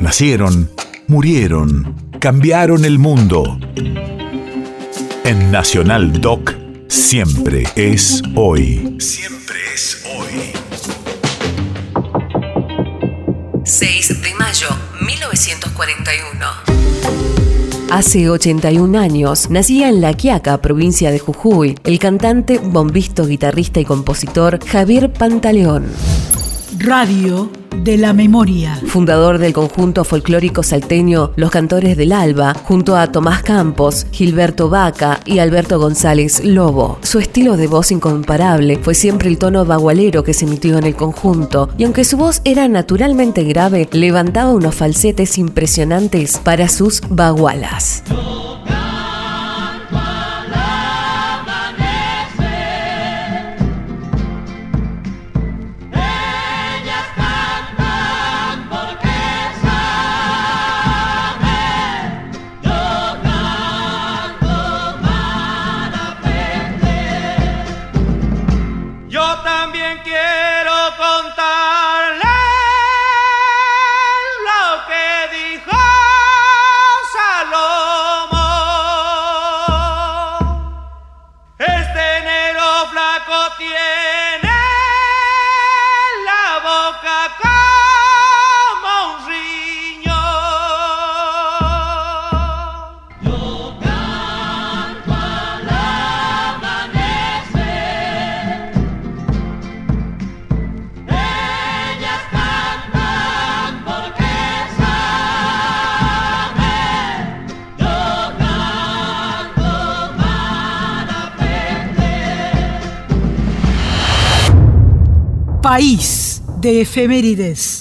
Nacieron, murieron, cambiaron el mundo. En Nacional Doc, siempre es hoy. Siempre es hoy. 6 de mayo 1941. Hace 81 años nacía en La Quiaca, provincia de Jujuy, el cantante, bombisto, guitarrista y compositor Javier Pantaleón. Radio de la memoria. Fundador del conjunto folclórico salteño Los Cantores del Alba, junto a Tomás Campos, Gilberto Vaca y Alberto González Lobo. Su estilo de voz incomparable fue siempre el tono bagualero que se emitió en el conjunto, y aunque su voz era naturalmente grave, levantaba unos falsetes impresionantes para sus bagualas. quiero contarles lo que dijo Salomón. Este enero flaco tiene la boca. País de efemérides.